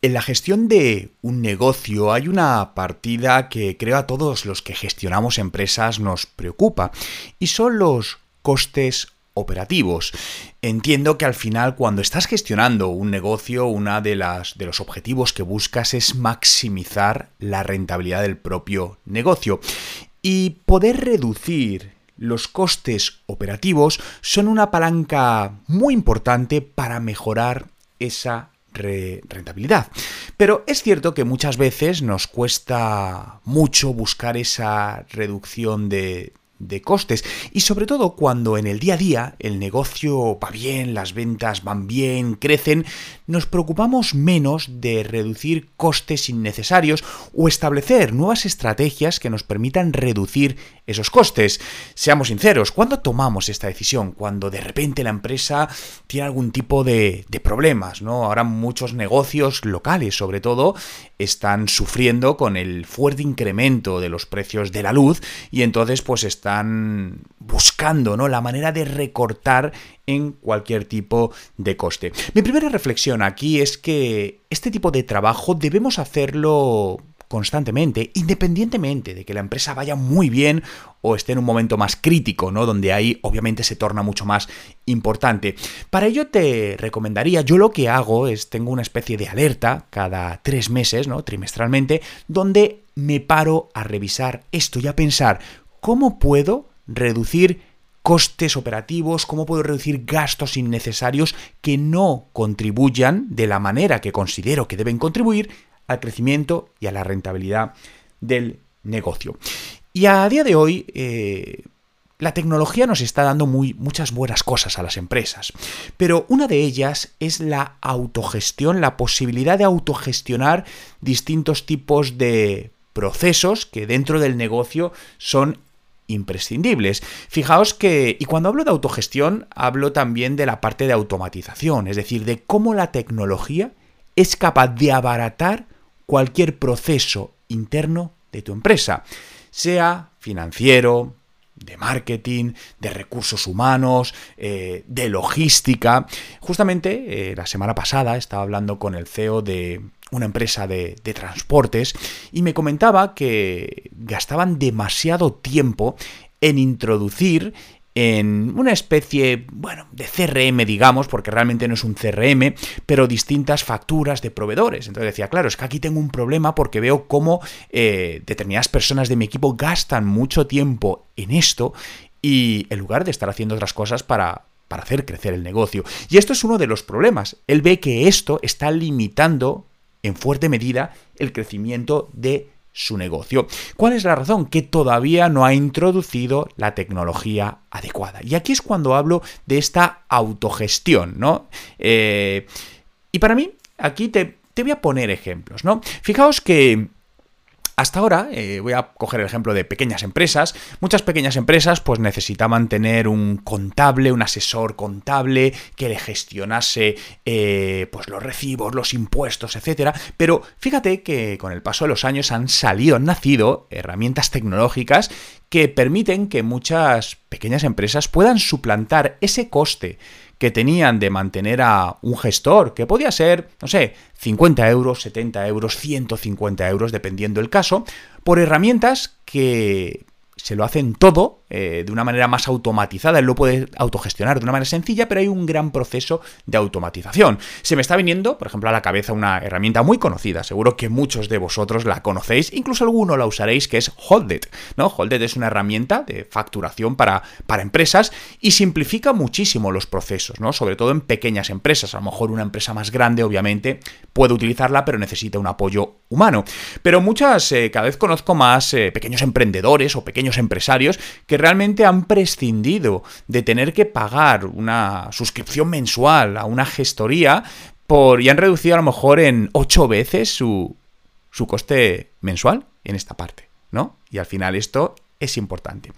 En la gestión de un negocio hay una partida que creo a todos los que gestionamos empresas nos preocupa y son los costes operativos. Entiendo que al final cuando estás gestionando un negocio, una de las de los objetivos que buscas es maximizar la rentabilidad del propio negocio y poder reducir los costes operativos son una palanca muy importante para mejorar esa rentabilidad. Pero es cierto que muchas veces nos cuesta mucho buscar esa reducción de, costes y sobre todo cuando en el día a día el negocio va bien, las ventas van bien, crecen, nos preocupamos menos de reducir costes innecesarios o establecer nuevas estrategias que nos permitan reducir esos costes. Seamos sinceros, ¿cuándo tomamos esta decisión? Cuando de repente la empresa tiene algún tipo de, problemas, ¿no? Ahora muchos negocios locales, sobre todo, están sufriendo con el fuerte incremento de los precios de la luz y entonces pues están buscando ¿no? la manera de recortar en cualquier tipo de coste. Mi primera reflexión aquí es que este tipo de trabajo debemos hacerlo constantemente, independientemente de que la empresa vaya muy bien o esté en un momento más crítico, ¿no? Donde ahí obviamente se torna mucho más importante. Para ello te recomendaría, yo lo que hago es, tengo una especie de alerta cada tres meses, ¿no? Trimestralmente, donde me paro a revisar esto y a pensar cómo puedo reducir costes operativos, cómo puedo reducir gastos innecesarios que no contribuyan de la manera que considero que deben contribuir al crecimiento y a la rentabilidad del negocio. Y a día de hoy, eh, la tecnología nos está dando muy, muchas buenas cosas a las empresas, pero una de ellas es la autogestión, la posibilidad de autogestionar distintos tipos de procesos que dentro del negocio son imprescindibles. Fijaos que, y cuando hablo de autogestión, hablo también de la parte de automatización, es decir, de cómo la tecnología es capaz de abaratar cualquier proceso interno de tu empresa, sea financiero, de marketing, de recursos humanos, eh, de logística. Justamente eh, la semana pasada estaba hablando con el CEO de una empresa de, de, transportes y me comentaba que gastaban demasiado tiempo en introducir en una especie, bueno, de CRM, digamos, porque realmente no es un CRM, pero distintas facturas de proveedores. Entonces decía, claro, es que aquí tengo un problema porque veo cómo eh, determinadas personas de mi equipo gastan mucho tiempo en esto y en lugar de estar haciendo otras cosas para, para hacer crecer el negocio. Y esto es uno de los problemas. Él ve que esto está limitando en fuerte medida el crecimiento de su negocio. ¿Cuál es la razón? Que todavía no ha introducido la tecnología adecuada. Y aquí es cuando hablo de esta autogestión, ¿no? Eh, y para mí, aquí te, te voy a poner ejemplos, ¿no? Fijaos que hasta ahora, eh, voy a coger el ejemplo de pequeñas empresas, muchas pequeñas empresas pues necesitaban tener un contable, un asesor contable que le gestionase eh, pues los recibos, los impuestos, etcétera. Pero fíjate que con el paso de los años han salido, han nacido herramientas tecnológicas que permiten que muchas pequeñas empresas puedan suplantar ese coste que tenían de mantener a un gestor, que podía ser, no sé, 50 euros, 70 euros, 150 euros, dependiendo el caso, por herramientas que se lo hacen todo eh, de una manera más automatizada, él lo puede autogestionar de una manera sencilla, pero hay un gran proceso de automatización. Se me está viniendo, por ejemplo, a la cabeza una herramienta muy conocida, seguro que muchos de vosotros la conocéis, incluso alguno la usaréis, que es Holded. ¿no? Holded es una herramienta de facturación para, para empresas y simplifica muchísimo los procesos, ¿no? sobre todo en pequeñas empresas. A lo mejor una empresa más grande, obviamente, puede utilizarla, pero necesita un apoyo humano. Pero muchas, eh, cada vez conozco más eh, pequeños emprendedores o pequeños empresarios que realmente han prescindido de tener que pagar una suscripción mensual a una gestoría por, y han reducido a lo mejor en ocho veces su, su coste mensual en esta parte, ¿no? Y al final esto es importante.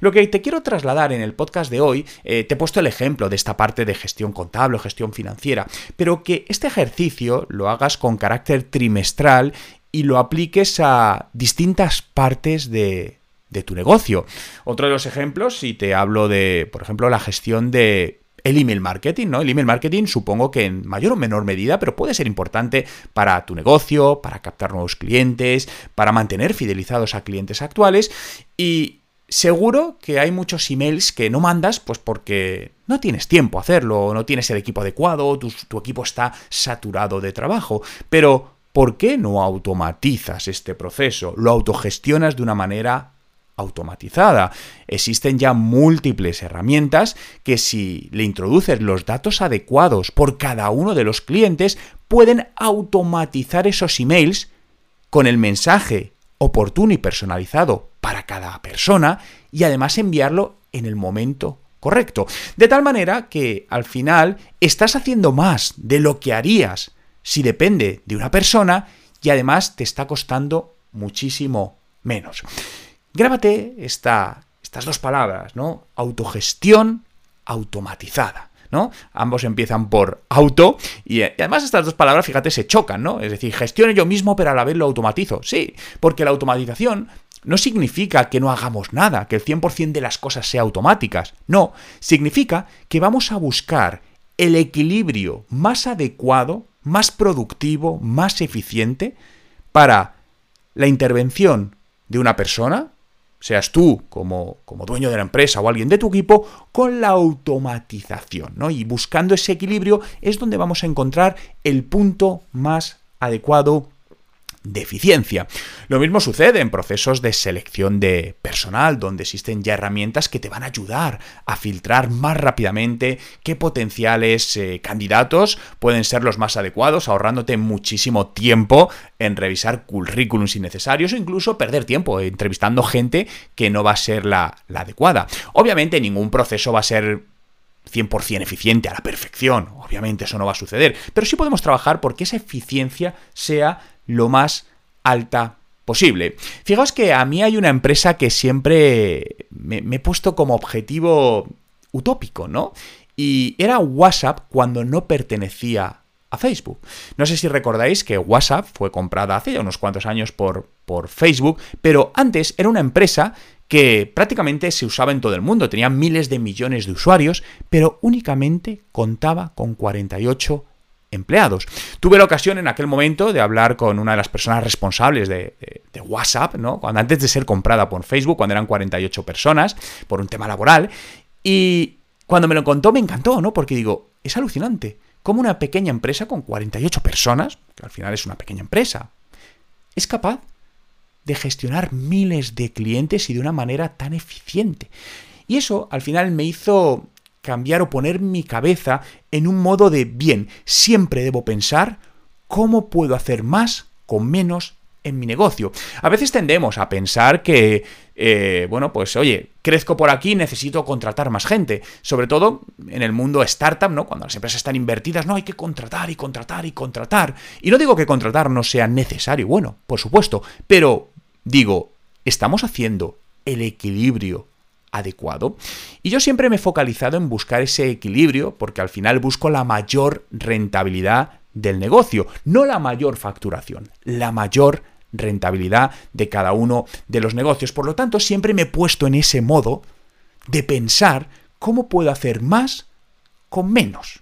Lo que te quiero trasladar en el podcast de hoy, eh, te he puesto el ejemplo de esta parte de gestión contable o gestión financiera, pero que este ejercicio lo hagas con carácter trimestral y lo apliques a distintas partes de, de tu negocio. Otro de los ejemplos, si te hablo de, por ejemplo, la gestión de el email marketing, ¿no? El email marketing supongo que en mayor o menor medida, pero puede ser importante para tu negocio, para captar nuevos clientes, para mantener fidelizados a clientes actuales y seguro que hay muchos emails que no mandas pues porque no tienes tiempo a hacerlo, no tienes el equipo adecuado, tu, tu equipo está saturado de trabajo, pero ¿por qué no automatizas este proceso? Lo autogestionas de una manera automatizada. Existen ya múltiples herramientas que si le introduces los datos adecuados por cada uno de los clientes, pueden automatizar esos emails con el mensaje oportuno y personalizado para cada persona y además enviarlo en el momento correcto. De tal manera que al final estás haciendo más de lo que harías si depende de una persona y además te está costando muchísimo menos. Grábate esta, estas dos palabras, ¿no? Autogestión automatizada. ¿no? Ambos empiezan por auto y, además estas dos palabras, fíjate, se chocan, ¿no? Es decir, gestione yo mismo pero a la vez lo automatizo. Sí, porque la automatización no significa que no hagamos nada, que el 100% de las cosas sea automáticas. No, significa que vamos a buscar el equilibrio más adecuado más productivo, más eficiente para la intervención de una persona, seas tú como, como, dueño de la empresa o alguien de tu equipo, con la automatización. ¿no? Y buscando ese equilibrio es donde vamos a encontrar el punto más adecuado de eficiencia. Lo mismo sucede en procesos de selección de personal, donde existen ya herramientas que te van a ayudar a filtrar más rápidamente qué potenciales eh, candidatos pueden ser los más adecuados, ahorrándote muchísimo tiempo en revisar currículums innecesarios o incluso perder tiempo entrevistando gente que no va a ser la adecuada. Obviamente ningún proceso va a ser 100% eficiente a la perfección, obviamente eso no va a suceder, pero sí podemos trabajar porque esa eficiencia sea lo más alta posible. Fijaos que a mí hay una empresa que siempre me, he puesto como objetivo utópico, ¿no? Y era WhatsApp cuando no pertenecía a Facebook. No sé si recordáis que WhatsApp fue comprada hace ya unos cuantos años por, por Facebook, pero antes era una empresa que prácticamente se usaba en todo el mundo, tenía miles de millones de usuarios, pero únicamente contaba con 48 empleados. Tuve la ocasión en aquel momento de hablar con una de las personas responsables de, WhatsApp, ¿no? Cuando, antes de ser comprada por Facebook, cuando eran 48 personas, por un tema laboral, y cuando me lo contó me encantó, ¿no? Porque digo, es alucinante, como una pequeña empresa con 48 personas, que al final es una pequeña empresa, es capaz de gestionar miles de clientes y de una manera tan eficiente. Y eso al final me hizo cambiar o poner mi cabeza en un modo de bien, siempre debo pensar cómo puedo hacer más con menos en mi negocio. A veces tendemos a pensar que, eh, bueno, pues oye, crezco por aquí, necesito contratar más gente. Sobre todo en el mundo startup, ¿no? Cuando las empresas están invertidas, no, hay que contratar y contratar y contratar. Y no digo que contratar no sea necesario, bueno, por supuesto, pero digo, ¿estamos haciendo el equilibrio adecuado. Y yo siempre me he focalizado en buscar ese equilibrio porque al final busco la mayor rentabilidad del negocio, no la mayor facturación, la mayor rentabilidad de cada uno de los negocios. Por lo tanto, siempre me he puesto en ese modo de pensar cómo puedo hacer más con menos.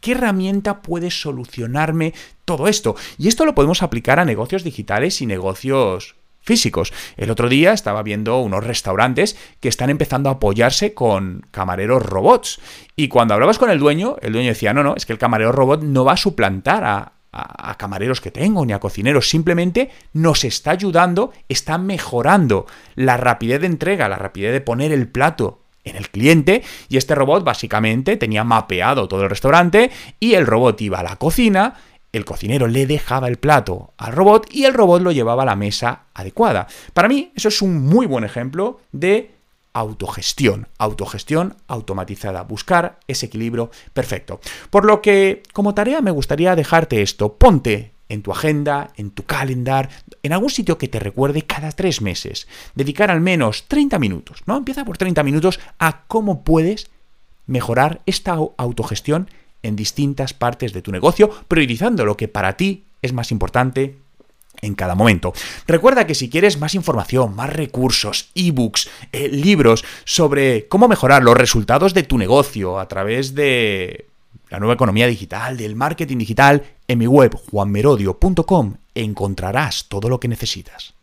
¿Qué herramienta puede solucionarme todo esto? Y esto lo podemos aplicar a negocios digitales y negocios físicos. El otro día estaba viendo unos restaurantes que están empezando a apoyarse con camareros robots. Y cuando hablabas con el dueño, el dueño decía, no, no, es que el camarero robot no va a suplantar a, a, camareros que tengo ni a cocineros, simplemente nos está ayudando, está mejorando la rapidez de entrega, la rapidez de poner el plato en el cliente y este robot básicamente tenía mapeado todo el restaurante y el robot iba a la cocina el cocinero le dejaba el plato al robot y el robot lo llevaba a la mesa adecuada. Para mí, eso es un muy buen ejemplo de autogestión, autogestión automatizada, buscar ese equilibrio perfecto. Por lo que, como tarea, me gustaría dejarte esto. Ponte en tu agenda, en tu calendar, en algún sitio que te recuerde cada tres meses. Dedicar al menos 30 minutos, ¿no? Empieza por 30 minutos a cómo puedes mejorar esta autogestión en distintas partes de tu negocio, priorizando lo que para ti es más importante en cada momento. Recuerda que si quieres más información, más recursos, ebooks, eh, libros sobre cómo mejorar los resultados de tu negocio a través de la nueva economía digital, del marketing digital, en mi web juanmerodio.com encontrarás todo lo que necesitas.